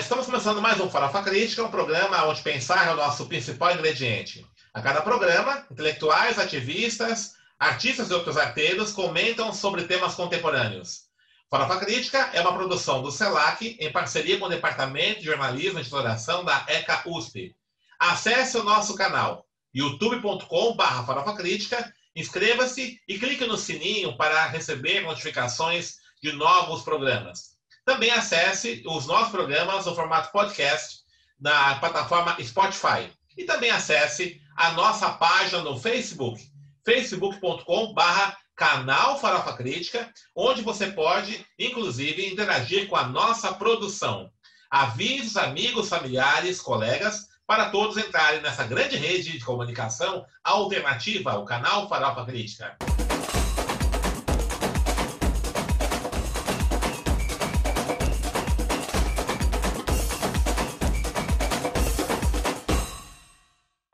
estamos começando mais um Farofa Crítica, um programa onde pensar é o nosso principal ingrediente. A cada programa, intelectuais, ativistas, artistas e outros arteiros comentam sobre temas contemporâneos. Farofa Crítica é uma produção do CELAC em parceria com o Departamento de Jornalismo e Exploração da ECA USP. Acesse o nosso canal youtube.com.br Farofa Crítica, inscreva-se e clique no sininho para receber notificações de novos programas. Também acesse os nossos programas no formato podcast na plataforma Spotify. E também acesse a nossa página no Facebook, facebook.com.br canal Farofa Crítica, onde você pode, inclusive, interagir com a nossa produção. Avise os amigos, familiares, colegas, para todos entrarem nessa grande rede de comunicação alternativa, o canal Farofa Crítica.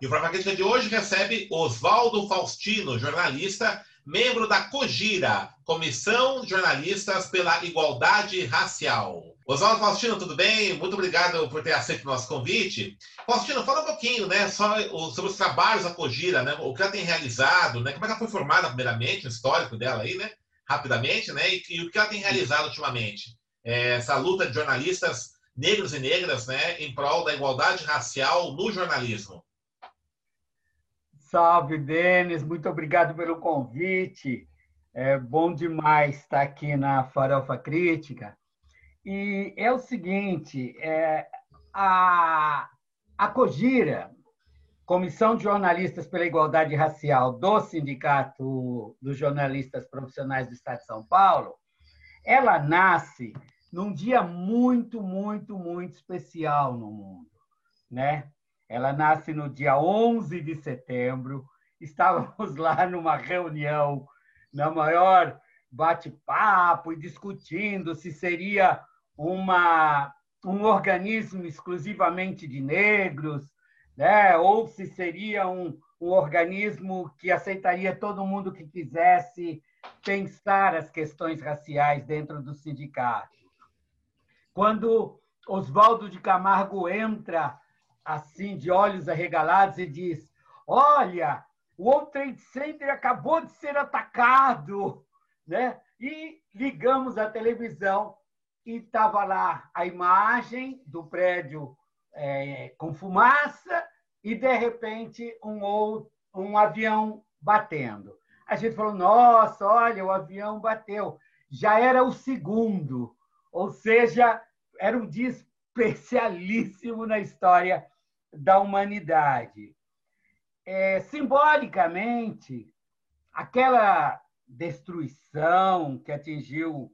O Crítica de hoje recebe Oswaldo Faustino, jornalista, membro da COGIRA, Comissão de Jornalistas pela Igualdade Racial. Oswaldo Faustino, tudo bem? Muito obrigado por ter aceito o nosso convite. Faustino, fala um pouquinho, né, sobre os trabalhos da Cogira, né, o que ela tem realizado, né, como é que ela foi formada primeiramente, o histórico dela aí, né, rapidamente, né, e, e o que ela tem realizado ultimamente. É, essa luta de jornalistas negros e negras, né, em prol da igualdade racial no jornalismo. Salve, Denis, muito obrigado pelo convite. É bom demais estar aqui na Farofa Crítica. E é o seguinte, é, a, a COGIRA, Comissão de Jornalistas pela Igualdade Racial do Sindicato dos Jornalistas Profissionais do Estado de São Paulo, ela nasce num dia muito, muito, muito especial no mundo, né? Ela nasce no dia 11 de setembro. Estávamos lá numa reunião, na maior bate-papo e discutindo se seria uma, um organismo exclusivamente de negros, né? ou se seria um, um organismo que aceitaria todo mundo que quisesse pensar as questões raciais dentro do sindicato. Quando Oswaldo de Camargo entra assim, de olhos arregalados, e diz: Olha, o World Trade Center acabou de ser atacado. Né? E ligamos a televisão e estava lá a imagem do prédio é, com fumaça e, de repente, um, outro, um avião batendo. A gente falou: Nossa, olha, o avião bateu. Já era o segundo, ou seja, era um dia especialíssimo na história da humanidade. É, simbolicamente, aquela destruição que atingiu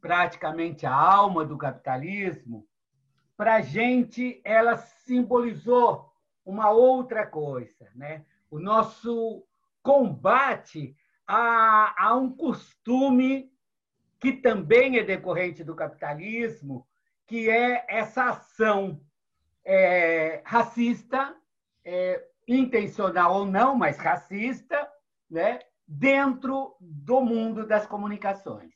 praticamente a alma do capitalismo, para a gente ela simbolizou uma outra coisa, né? O nosso combate a, a um costume que também é decorrente do capitalismo, que é essa ação é, racista, é, intencional ou não, mas racista, né, dentro do mundo das comunicações.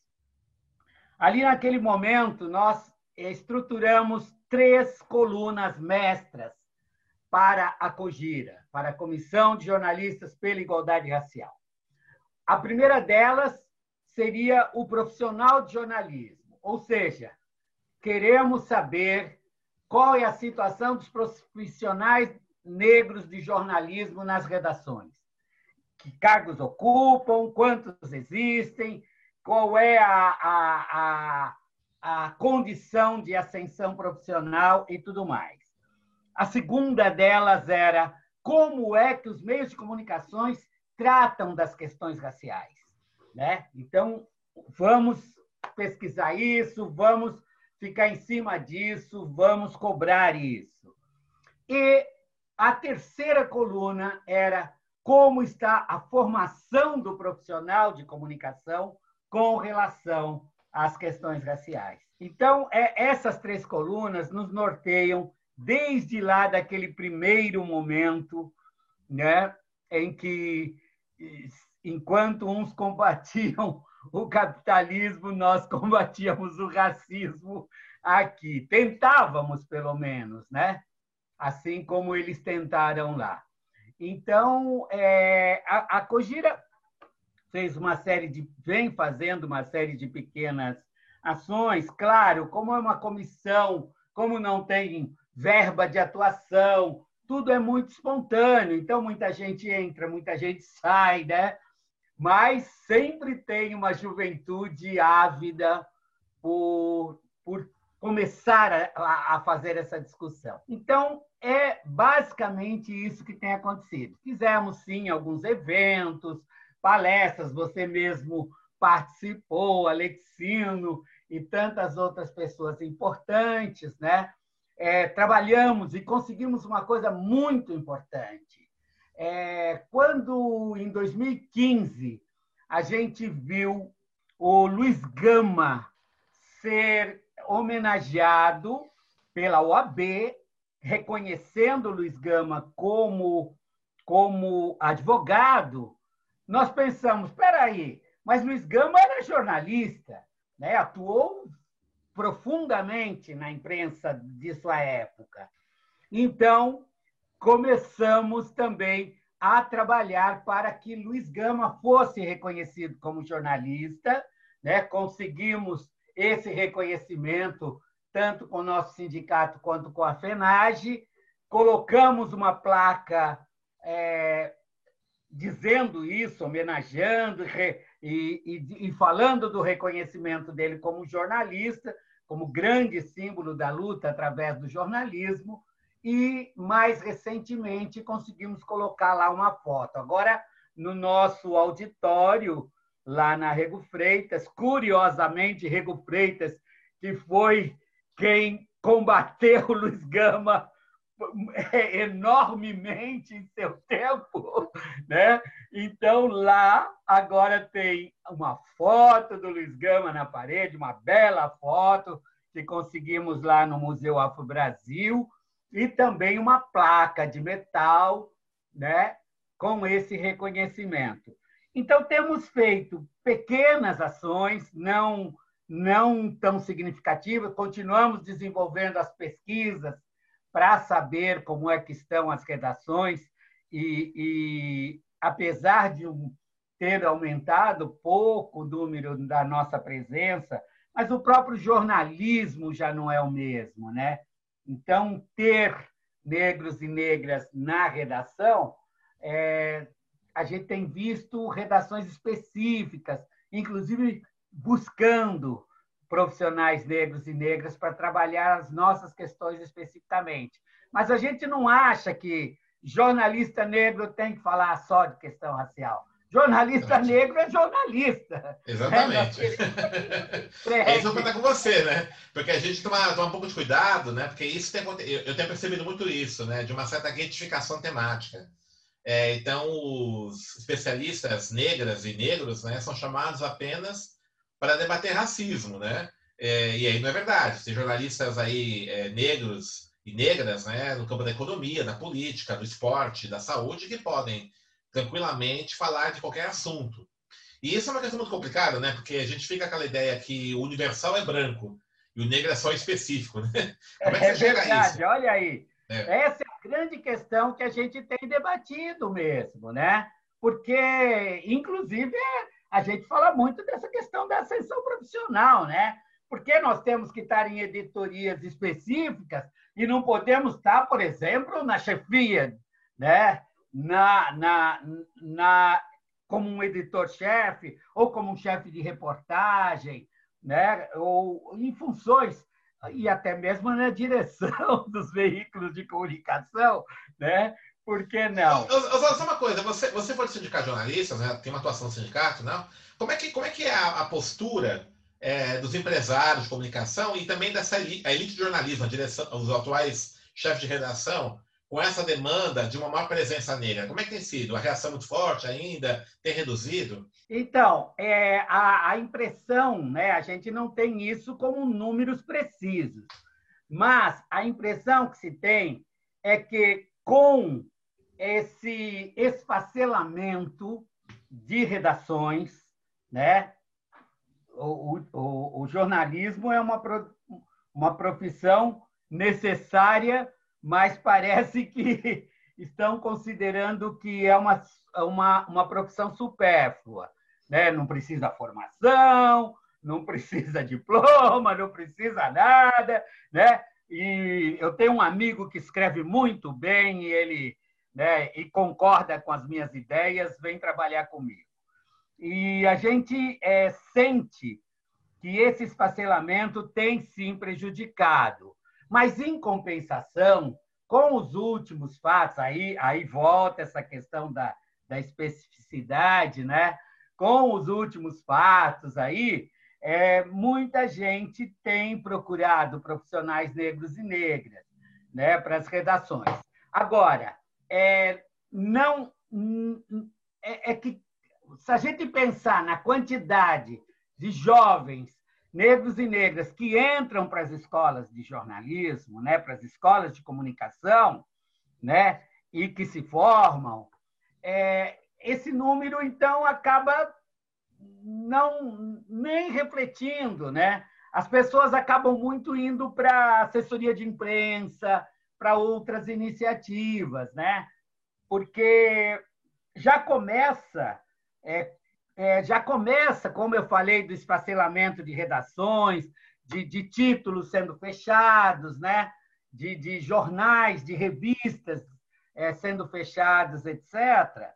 Ali naquele momento, nós estruturamos três colunas mestras para a COGIRA, para a Comissão de Jornalistas pela Igualdade Racial. A primeira delas seria o profissional de jornalismo, ou seja, queremos saber qual é a situação dos profissionais negros de jornalismo nas redações. Que cargos ocupam, quantos existem, qual é a, a, a, a condição de ascensão profissional e tudo mais. A segunda delas era como é que os meios de comunicações tratam das questões raciais. Né? Então, vamos pesquisar isso, vamos ficar em cima disso, vamos cobrar isso. E a terceira coluna era como está a formação do profissional de comunicação com relação às questões raciais. Então, é, essas três colunas nos norteiam desde lá daquele primeiro momento, né, em que, enquanto uns combatiam o capitalismo, nós combatíamos o racismo aqui. Tentávamos, pelo menos, né? Assim como eles tentaram lá. Então, é, a, a Cogira fez uma série de, vem fazendo uma série de pequenas ações, claro, como é uma comissão, como não tem verba de atuação, tudo é muito espontâneo, então muita gente entra, muita gente sai, né? Mas sempre tem uma juventude ávida por, por começar a, a fazer essa discussão. Então, é basicamente isso que tem acontecido. Fizemos, sim, alguns eventos, palestras, você mesmo participou, Alexino e tantas outras pessoas importantes, né? É, trabalhamos e conseguimos uma coisa muito importante. É, quando, em 2015, a gente viu o Luiz Gama ser homenageado pela OAB, reconhecendo o Luiz Gama como, como advogado, nós pensamos, espera aí, mas Luiz Gama era jornalista, né? atuou profundamente na imprensa de sua época. Então, começamos também a trabalhar para que Luiz Gama fosse reconhecido como jornalista, né? Conseguimos esse reconhecimento tanto com o nosso sindicato quanto com a FENAGE, colocamos uma placa é, dizendo isso, homenageando e, e, e, falando do reconhecimento dele como jornalista, como grande símbolo da luta através do jornalismo, e mais recentemente conseguimos colocar lá uma foto. Agora, no nosso auditório, lá na Rego Freitas, curiosamente, Rego Freitas, que foi quem combateu o Luiz Gama é, enormemente em seu tempo, né? Então lá agora tem uma foto do Luiz Gama na parede, uma bela foto que conseguimos lá no Museu Afro Brasil e também uma placa de metal, né? Com esse reconhecimento. Então temos feito pequenas ações, não não tão significativas, continuamos desenvolvendo as pesquisas para saber como é que estão as redações e, e apesar de ter aumentado pouco o número da nossa presença, mas o próprio jornalismo já não é o mesmo, né? Então ter negros e negras na redação, é, a gente tem visto redações específicas, inclusive buscando profissionais negros e negras para trabalhar as nossas questões especificamente. Mas a gente não acha que jornalista negro tem que falar só de questão racial. Jornalista negro é jornalista. Exatamente. É, isso eu vou contar com você, né? Porque a gente toma, toma um pouco de cuidado, né? Porque isso tem, eu tenho percebido muito isso, né? De uma certa retificação temática. É, então, os especialistas negras e negros né, são chamados apenas para debater racismo, né? É, e aí não é verdade. Tem jornalistas aí é, negros e negras, né, no campo da economia, da política, do esporte, da saúde, que podem tranquilamente falar de qualquer assunto. E isso é uma questão muito complicada, né? Porque a gente fica com aquela ideia que o universal é branco e o negro é só específico, né? Como é, que é verdade, isso? olha aí. É. Essa é a grande questão que a gente tem debatido mesmo, né? Porque, inclusive, a gente fala muito dessa questão da ascensão profissional, né? Porque nós temos que estar em editorias específicas e não podemos estar, por exemplo, na chefia, né? Na, na, na, como um editor-chefe ou como um chefe de reportagem, né? ou em funções e até mesmo na direção dos veículos de comunicação, né? Por que não? Só uma coisa, você, você foi sindicato de jornalistas, né? tem uma atuação no sindicato, não? Como é que, como é, que é a, a postura é, dos empresários de comunicação e também dessa elite, a elite de jornalismo, a direção, os atuais chefes de redação, com essa demanda de uma maior presença negra? Como é que tem sido? A reação é muito forte ainda? Tem reduzido? Então, é, a, a impressão, né, a gente não tem isso como números precisos, mas a impressão que se tem é que com esse esfacelamento de redações, né? O, o, o jornalismo é uma, uma profissão necessária, mas parece que estão considerando que é uma, uma, uma profissão supérflua. Né? Não precisa formação, não precisa diploma, não precisa nada. Né? E eu tenho um amigo que escreve muito bem e ele né, e concorda com as minhas ideias, vem trabalhar comigo. E a gente é, sente que esse esfacelamento tem sim prejudicado, mas em compensação, com os últimos fatos, aí, aí volta essa questão da, da especificidade, né? Com os últimos fatos aí, é, muita gente tem procurado profissionais negros e negras né, para as redações. Agora, é, não é, é que se a gente pensar na quantidade de jovens negros e negras que entram para as escolas de jornalismo, né, para as escolas de comunicação, né, e que se formam, é, esse número então acaba não nem refletindo, né? As pessoas acabam muito indo para assessoria de imprensa, para outras iniciativas, né? Porque já começa é, é, já começa, como eu falei, do esfacelamento de redações, de, de títulos sendo fechados, né? de, de jornais, de revistas é, sendo fechados, etc.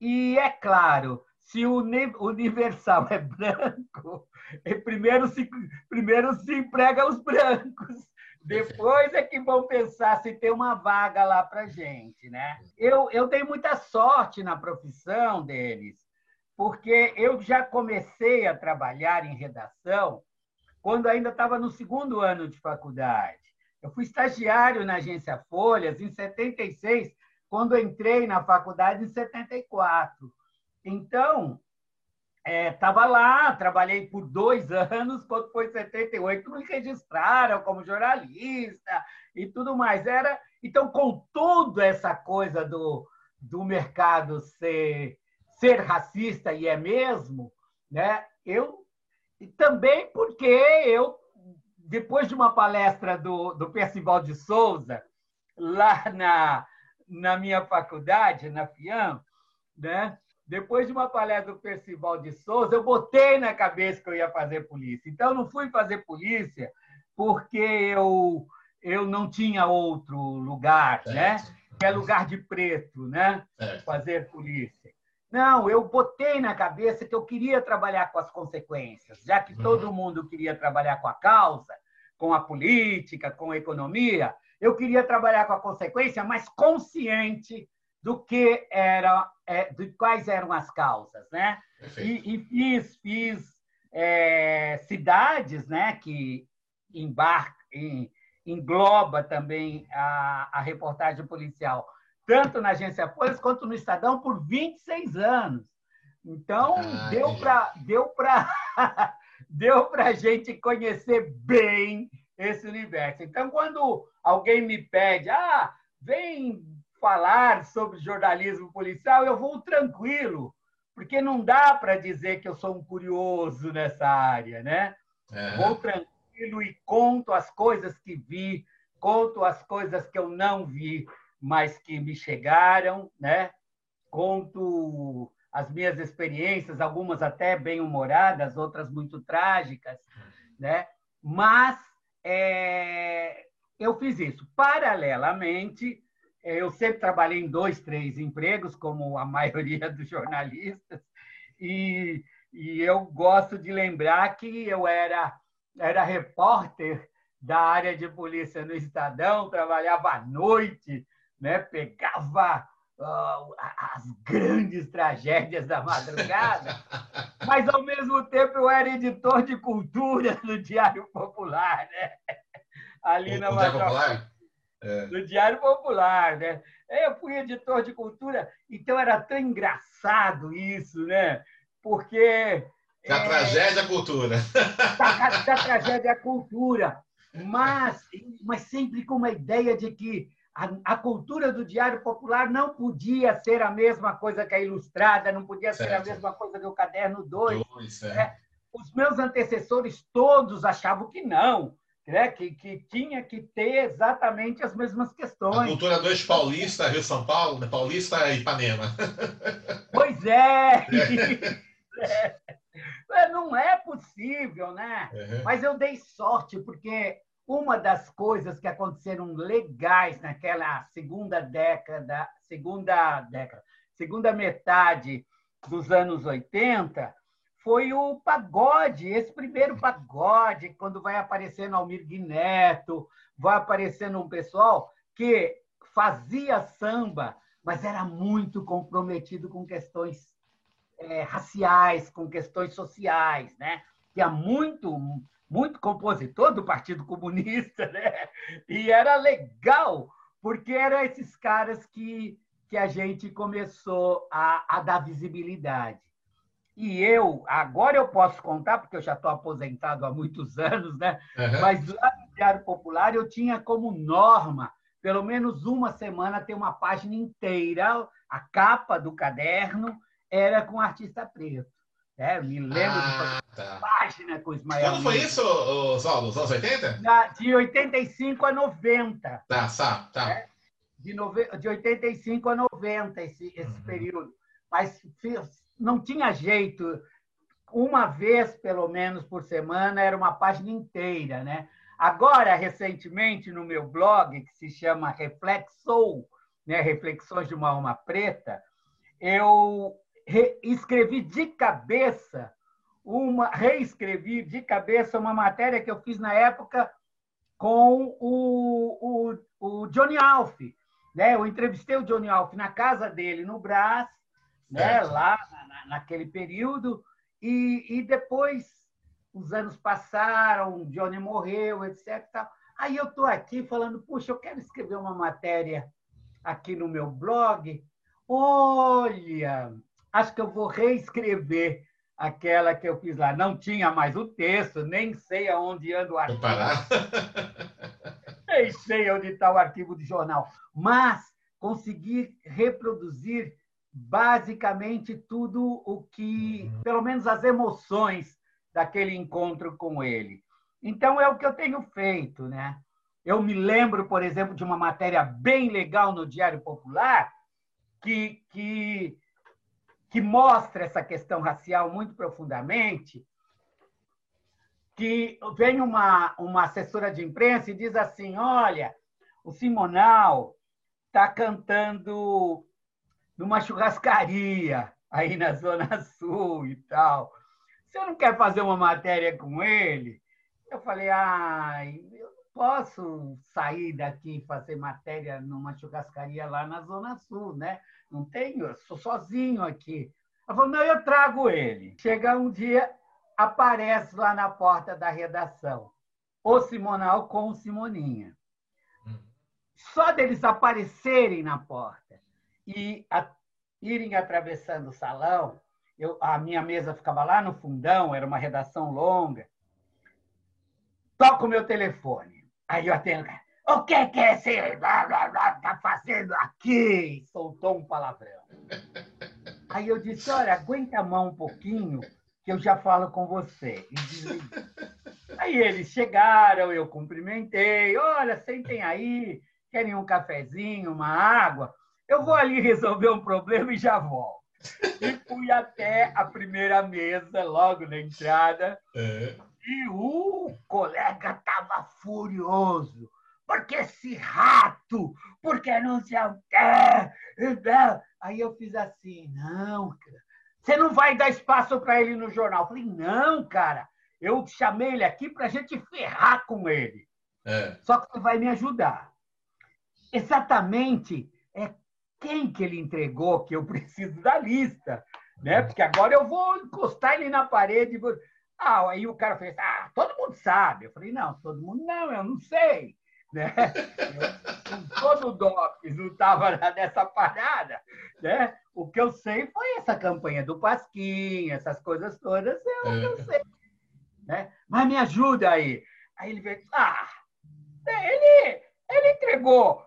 E é claro, se o Universal é branco, é, primeiro se, primeiro se emprega os brancos, depois é que vão pensar se tem uma vaga lá para gente, né? Eu, eu tenho muita sorte na profissão deles, porque eu já comecei a trabalhar em redação quando ainda estava no segundo ano de faculdade. Eu fui estagiário na agência Folhas em 76, quando entrei na faculdade em 74. Então, estava é, lá, trabalhei por dois anos, quando foi 78, me registraram como jornalista e tudo mais. Era Então, com toda essa coisa do, do mercado ser ser racista e é mesmo, né? Eu e também porque eu depois de uma palestra do, do Percival de Souza lá na, na minha faculdade, na FIAM, né? Depois de uma palestra do Percival de Souza, eu botei na cabeça que eu ia fazer polícia. Então, não fui fazer polícia porque eu, eu não tinha outro lugar, né? Que é lugar de preto, né? Fazer polícia. Não, eu botei na cabeça que eu queria trabalhar com as consequências, já que todo uhum. mundo queria trabalhar com a causa, com a política, com a economia, eu queria trabalhar com a consequência, mas consciente do que era, é, de quais eram as causas, né? E, e, fiz, fiz é, cidades, né, que embarca, em, engloba também a, a reportagem policial tanto na Agência Folhas quanto no Estadão, por 26 anos. Então, ah, deu para deu para deu a gente conhecer bem esse universo. Então, quando alguém me pede, ah, vem falar sobre jornalismo policial, eu vou tranquilo, porque não dá para dizer que eu sou um curioso nessa área, né? É. Vou tranquilo e conto as coisas que vi, conto as coisas que eu não vi mas que me chegaram, né? Conto as minhas experiências, algumas até bem humoradas, outras muito trágicas, né? Mas é, eu fiz isso. Paralelamente, eu sempre trabalhei em dois, três empregos, como a maioria dos jornalistas, e, e eu gosto de lembrar que eu era, era repórter da área de polícia no Estadão, trabalhava à noite, né? pegava uh, as grandes tragédias da madrugada, mas, ao mesmo tempo, eu era editor de cultura no Diário Popular, né? ali na Diário Popular? É. No Diário Popular, né? Eu fui editor de cultura, então era tão engraçado isso, né? Porque. Da é, tragédia à cultura. Da, da tragédia à cultura. Mas, mas sempre com uma ideia de que a, a, cultura do Diário Popular não podia ser a mesma coisa que a Ilustrada, não podia certo. ser a mesma coisa que o Caderno 2. Né? Os meus antecessores todos achavam que não, né? que, que tinha que ter exatamente as mesmas questões. A cultura do eixo paulista, Rio São Paulo, né? paulista e Ipanema. Pois é. é. é. Não é possível, né? Uhum. Mas eu dei sorte, porque uma das coisas que aconteceram legais naquela segunda década, segunda década, segunda metade dos anos 80, foi o pagode, esse primeiro pagode, quando vai aparecendo Almir Neto, vai aparecendo um pessoal que fazia samba, mas era muito comprometido com questões é, raciais, com questões sociais, né? Tinha muito, muito compositor do Partido Comunista, né? E era legal, porque eram esses caras que, que a gente começou a, a dar visibilidade. E eu, agora eu posso contar, porque eu já estou aposentado há muitos anos, né? Uhum. Mas lá no Diário Popular eu tinha como norma, pelo menos uma semana, ter uma página inteira, a capa do caderno era com artista preto. É, me lembro ah, de tá. página com Ismael. Quando foi isso, Oswaldo? Os anos 80? de 85 a 90. Tá, tá. tá. É, de, nove... de 85 a 90, esse, esse uhum. período. Mas não tinha jeito. Uma vez, pelo menos, por semana, era uma página inteira, né? Agora, recentemente, no meu blog, que se chama Reflexou, né? Reflexões de uma Alma Preta, eu escrevi de cabeça uma reescrevi de cabeça uma matéria que eu fiz na época com o, o, o Johnny Alf. Né? Eu entrevistei o Johnny Alf na casa dele, no Brás, né? lá na, naquele período, e, e depois os anos passaram, o Johnny morreu, etc. Aí eu estou aqui falando, puxa, eu quero escrever uma matéria aqui no meu blog. Olha, acho que eu vou reescrever aquela que eu fiz lá. Não tinha mais o texto, nem sei aonde anda o arquivo. nem sei onde está o arquivo de jornal. Mas consegui reproduzir basicamente tudo o que, pelo menos as emoções daquele encontro com ele. Então é o que eu tenho feito, né? Eu me lembro, por exemplo, de uma matéria bem legal no Diário Popular que, que que mostra essa questão racial muito profundamente, que vem uma, uma assessora de imprensa e diz assim: olha, o Simonal está cantando numa churrascaria aí na Zona Sul e tal. Você não quer fazer uma matéria com ele? Eu falei, ah, eu posso sair daqui e fazer matéria numa churrascaria lá na Zona Sul, né? Não tenho, eu sou sozinho aqui. Ela falou, não, eu trago ele. Chega um dia, aparece lá na porta da redação o Simonal com o Simoninha. Hum. Só deles aparecerem na porta e a, irem atravessando o salão, eu, a minha mesa ficava lá no fundão, era uma redação longa. Toco o meu telefone. Aí eu atendo, o que, que esse está fazendo aqui? Soltou um palavrão. Aí eu disse, olha, aguenta a mão um pouquinho, que eu já falo com você. Aí eles chegaram, eu cumprimentei, olha, sentem aí, querem um cafezinho, uma água? Eu vou ali resolver um problema e já volto. E fui até a primeira mesa, logo na entrada, é. e o colega estava furioso porque esse rato, porque não sei o quê. Aí eu fiz assim, não, cara, você não vai dar espaço para ele no jornal. Eu falei, não, cara, eu chamei ele aqui para a gente ferrar com ele. É. Só que você vai me ajudar. Exatamente é quem que ele entregou que eu preciso da lista. Né? Porque agora eu vou encostar ele na parede. Vou... Ah, aí o cara fez, ah, todo mundo sabe. Eu falei, não, todo mundo não, eu não sei. Né? Eu, DOPS não estava nessa parada. Né? O que eu sei foi essa campanha do Pasquim, essas coisas todas, é o que eu sei. Né? Mas me ajuda aí. Aí ele veio, ah, ele, ele entregou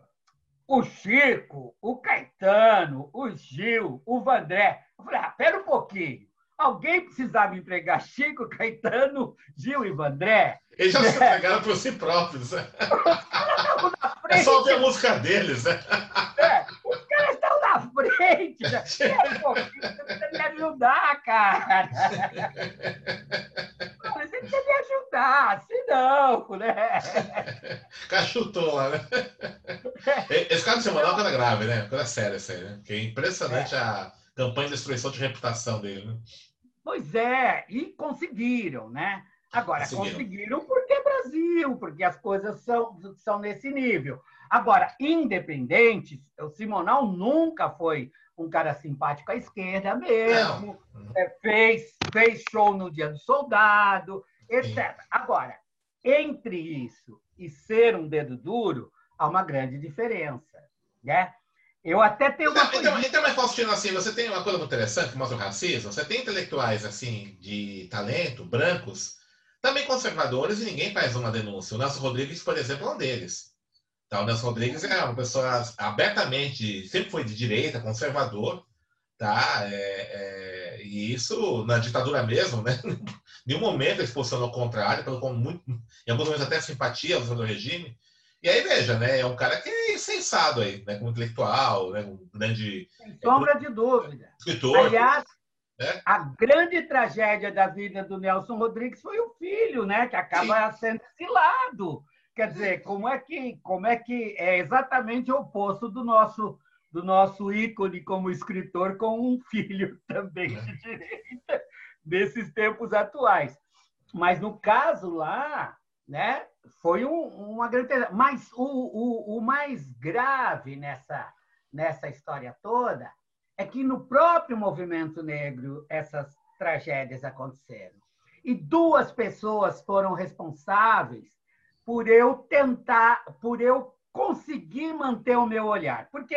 o Chico, o Caetano, o Gil, o Vandré. Eu falei, ah, pera um pouquinho. Alguém precisava empregar Chico, Caetano, Gil e Vandré. Eles já se entregaram por si próprios. Né? É só ouvir a música deles. Né? É, os caras estão na frente. Né? Você precisa me ajudar, cara. Você precisa me ajudar, senão, né? Cachutou lá, né? Esse caso de semanal é uma coisa grave, né? Coisa séria isso aí, né? Que é impressionante é. a campanha de destruição de reputação dele, né? Pois é, e conseguiram, né? Agora, conseguiram. conseguiram porque é Brasil, porque as coisas são, são nesse nível. Agora, independentes, o Simonal nunca foi um cara simpático à esquerda mesmo, é, fez, fez show no Dia do Soldado, etc. Sim. Agora, entre isso e ser um dedo duro, há uma grande diferença. Né? Eu até tenho uma. Então, então, então mas Faustino, assim, você tem uma coisa muito interessante que mostra o racismo. Você tem intelectuais assim de talento, brancos, também conservadores, e ninguém faz uma denúncia. O Nelson Rodrigues, por exemplo, é um deles. Tá? O Nelson Rodrigues é uma pessoa abertamente, sempre foi de direita, conservador, tá? É, é, e isso na ditadura mesmo, né? Nenhum momento ele se posicionou ao contrário, pelo como muito, em alguns momentos até simpatia ao regime. E aí, veja, né? É um cara que é insensado aí, né? Como intelectual, né? Um grande. Sem sombra de dúvida. Escritor. Aliás, né? a grande tragédia da vida do Nelson Rodrigues foi o filho, né? Que acaba Sim. sendo exilado. Quer dizer, como é que, como é que é exatamente o oposto do nosso do nosso ícone como escritor com um filho também de é. direita nesses tempos atuais. Mas no caso lá, né, foi um, uma grande. Mas o, o, o mais grave nessa, nessa história toda é que no próprio movimento negro essas tragédias aconteceram. E duas pessoas foram responsáveis por eu tentar, por eu conseguir manter o meu olhar. Porque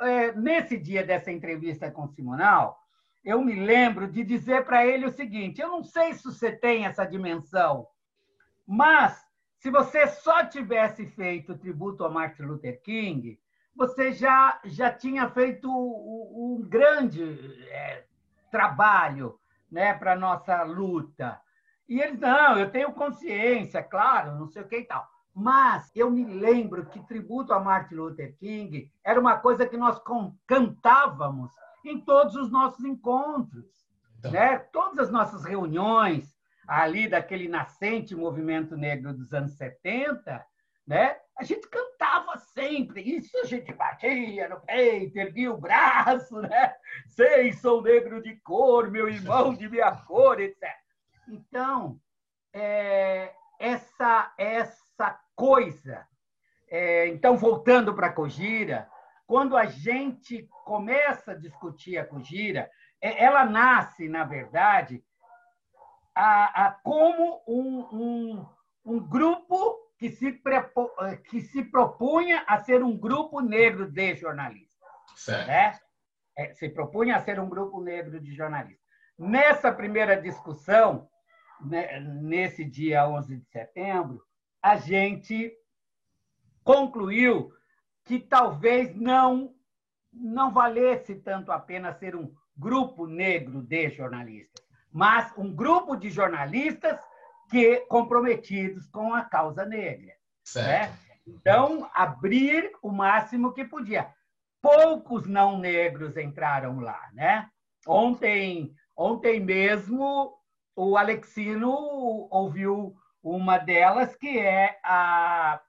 é, nesse dia dessa entrevista com o Simonal, eu me lembro de dizer para ele o seguinte: eu não sei se você tem essa dimensão, mas se você só tivesse feito tributo a Martin Luther King, você já, já tinha feito um grande é, trabalho né, para a nossa luta. E eles, não, eu tenho consciência, claro, não sei o que e tal. Mas eu me lembro que tributo a Martin Luther King era uma coisa que nós cantávamos em todos os nossos encontros, então... né? todas as nossas reuniões, ali daquele nascente movimento negro dos anos 70, né? A gente cantava sempre, isso a gente batia no peito, erguia o braço, né? Sei, sou negro de cor, meu irmão de minha cor, etc. Então, é, essa, essa coisa. É, então, voltando para a Cogira, quando a gente começa a discutir a Cogira, é, ela nasce, na verdade, a, a como um, um, um grupo que se, prepo, que se propunha a ser um grupo negro de jornalistas. Certo. Né? É, se propunha a ser um grupo negro de jornalistas. Nessa primeira discussão, né, nesse dia 11 de setembro, a gente concluiu que talvez não não valesse tanto a pena ser um grupo negro de jornalistas mas um grupo de jornalistas que comprometidos com a causa negra. Né? Então, abrir o máximo que podia. Poucos não negros entraram lá. Né? Ontem, ontem mesmo, o Alexino ouviu uma delas, que é a,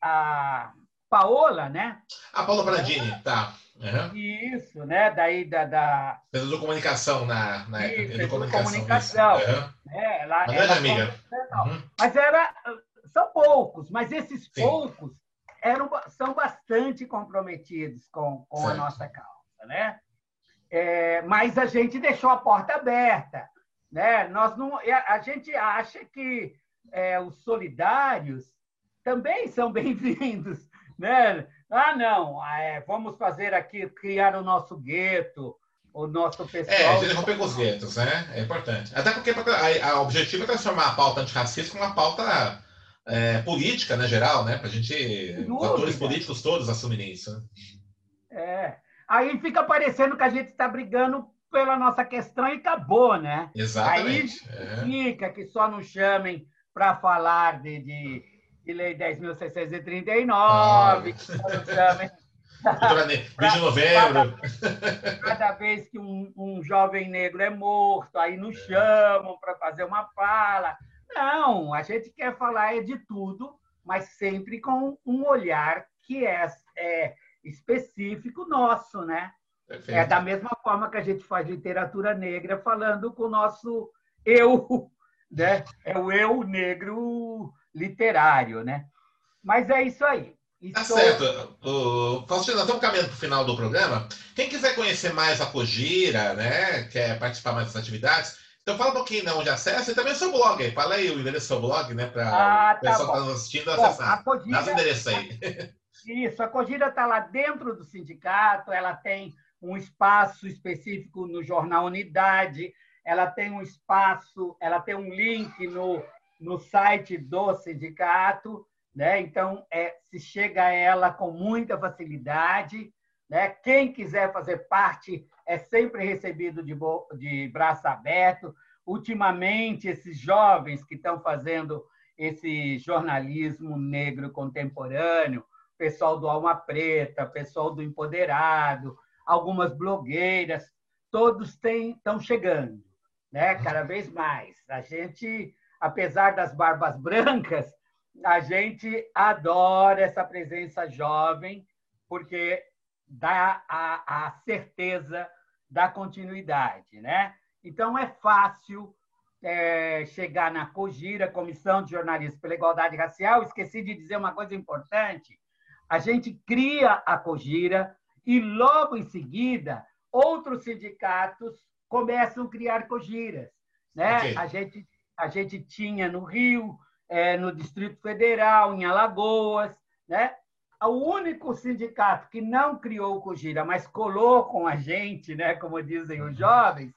a Paola, né? A Paola Brandini, tá. Uhum. Isso, né? Daí da. da... Fez comunicação na, na isso, comunicação. comunicação né? ela, ela amiga. Uhum. Mas era, são poucos, mas esses Sim. poucos eram, são bastante comprometidos com, com a nossa causa, né? É, mas a gente deixou a porta aberta, né? Nós não, a gente acha que é, os solidários também são bem-vindos, né? Ah, não, é, vamos fazer aqui, criar o nosso gueto, o nosso pessoal. É, a gente romper com os guetos, né? É importante. Até porque o objetivo é transformar a pauta antirracista em uma pauta é, política, né, geral, né? Para a gente, os atores políticos todos assumirem isso. Né? É. Aí fica parecendo que a gente está brigando pela nossa questão e acabou, né? Exatamente. Aí fica é. que só nos chamem para falar de, de, de Lei 10.639, ah. que só nos chamem de novembro. Cada, cada, vez que um, um jovem negro é morto, aí nos chamam para fazer uma fala. Não, a gente quer falar é de tudo, mas sempre com um olhar que é, é específico nosso, né? Perfeito. É da mesma forma que a gente faz literatura negra falando com o nosso eu, né? É o eu negro literário, né? Mas é isso aí. Tá certo. O, Faustino, nós estamos caminhando para o final do programa. Quem quiser conhecer mais a Cogira, né, quer participar mais das atividades, então fala um pouquinho de onde acessa e também o seu blog. Fala aí o endereço do seu blog, né, para ah, tá o pessoal que está nos assistindo bom, acessar. Cogira, Dá o endereço aí. Isso, a Cogira está lá dentro do sindicato, ela tem um espaço específico no jornal Unidade, ela tem um espaço, ela tem um link no, no site do sindicato, né? Então, é, se chega a ela com muita facilidade. Né? Quem quiser fazer parte é sempre recebido de, de braço aberto. Ultimamente, esses jovens que estão fazendo esse jornalismo negro contemporâneo, pessoal do Alma Preta, pessoal do Empoderado, algumas blogueiras, todos estão chegando, né? cada vez mais. A gente, apesar das barbas brancas, a gente adora essa presença jovem, porque dá a, a certeza da continuidade, né? Então, é fácil é, chegar na COGIRA, Comissão de Jornalismo pela Igualdade Racial. Esqueci de dizer uma coisa importante. A gente cria a COGIRA e, logo em seguida, outros sindicatos começam a criar COGIRAs. Né? Okay. A, gente, a gente tinha no Rio, é, no Distrito Federal, em Alagoas. Né? O único sindicato que não criou o Cogira, mas colou com a gente, né, como dizem os jovens,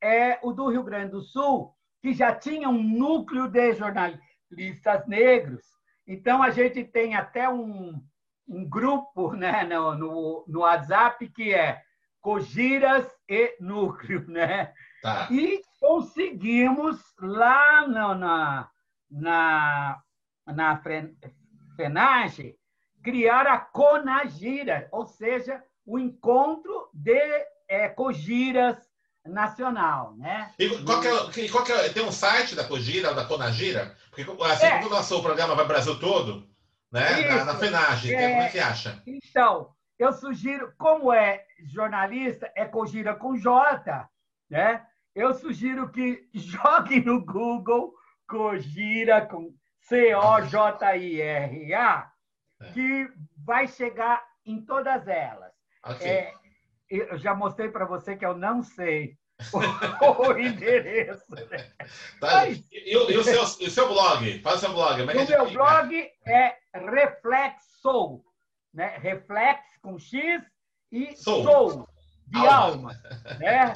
é o do Rio Grande do Sul, que já tinha um núcleo de jornalistas negros. Então, a gente tem até um, um grupo né, no, no, no WhatsApp que é Cogiras e Núcleo. Né? Tá. E conseguimos lá no, na, na, na FENAGE, criar a CONAGIRA, ou seja, o encontro de é, Cogiras nacional, né? E qual que é, qual é, tem um site da Cogira, da Conagira? Porque assim é. como o nosso programa vai Brasil todo, né? Isso, na, na FENAGE, é, como é que acha? Então, eu sugiro, como é jornalista, é Cogira com J, né? Eu sugiro que jogue no Google Cogira com C-O-J-I-R-A, é. que vai chegar em todas elas. Okay. É, eu já mostrei para você que eu não sei o, o endereço. Tá. Mas, e, e, o seu, o seu, blog? Faz o seu blog. o meu blog é Reflexo, né? Reflex com X e Sou, Sou de alma. alma né?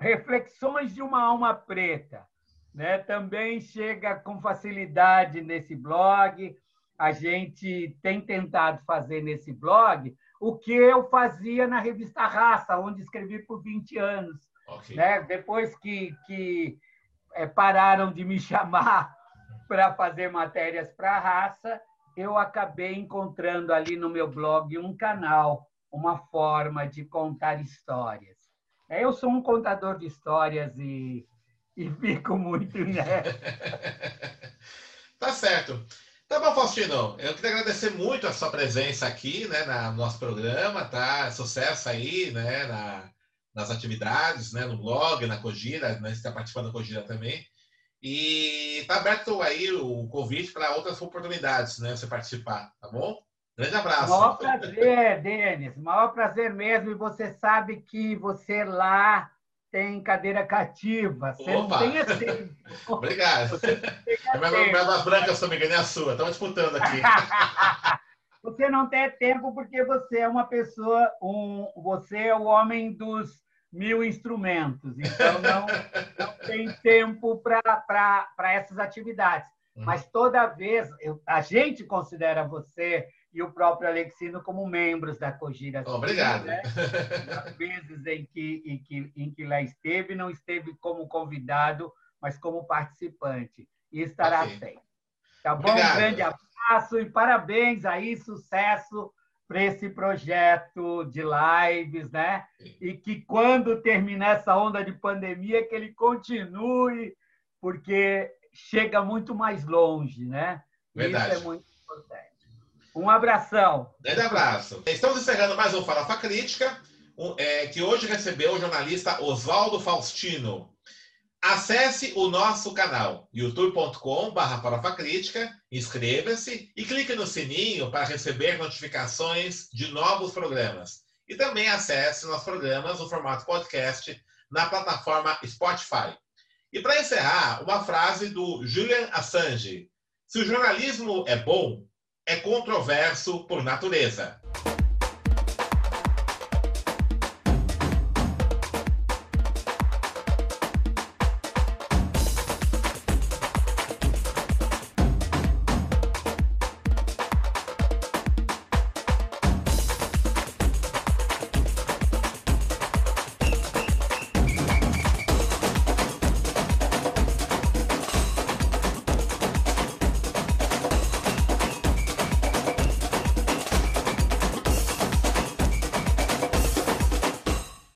Reflexões de uma alma preta né, também chega com facilidade nesse blog. A gente tem tentado fazer nesse blog o que eu fazia na revista Raça, onde escrevi por 20 anos. Okay. Né? Depois que, que é, pararam de me chamar para fazer matérias para a Raça, eu acabei encontrando ali no meu blog um canal, uma forma de contar histórias. É, eu sou um contador de histórias e e fico muito nessa. tá certo. Tá bom, Faustino. Eu queria agradecer muito a sua presença aqui, né, na, no nosso programa, tá? Sucesso aí, né, na, nas atividades, né, no blog, na Cogira, né, você está participando da Cogira também. E tá aberto aí o convite para outras oportunidades, né, você participar, tá bom? Grande abraço. Maior prazer, Denis. Maior prazer mesmo. E você sabe que você lá tem cadeira cativa. Você Opa. não tem esse. Obrigado. Minha das brancas, se não me engano, é a sua. Estamos disputando aqui. você não tem tempo porque você é uma pessoa, um, você é o homem dos mil instrumentos. Então, não, não tem tempo para essas atividades. Uhum. Mas toda vez, eu, a gente considera você e o próprio Alexino como membros da Cogira. Obrigado. Né? Nas vezes em que, em, que, em que lá esteve, não esteve como convidado, mas como participante. E estará okay. sempre. Tá bom? Obrigado. Um grande abraço e parabéns aí, sucesso para esse projeto de lives, né? E que quando terminar essa onda de pandemia, que ele continue, porque chega muito mais longe, né? Verdade. Isso é muito importante. Um abração. Grande abraço. Estamos encerrando mais um Farofa Crítica, um, é, que hoje recebeu o jornalista Oswaldo Faustino. Acesse o nosso canal youtube.com.br Crítica, inscreva-se e clique no sininho para receber notificações de novos programas. E também acesse nossos programas no formato podcast na plataforma Spotify. E para encerrar, uma frase do Julian Assange: Se o jornalismo é bom, é controverso por natureza.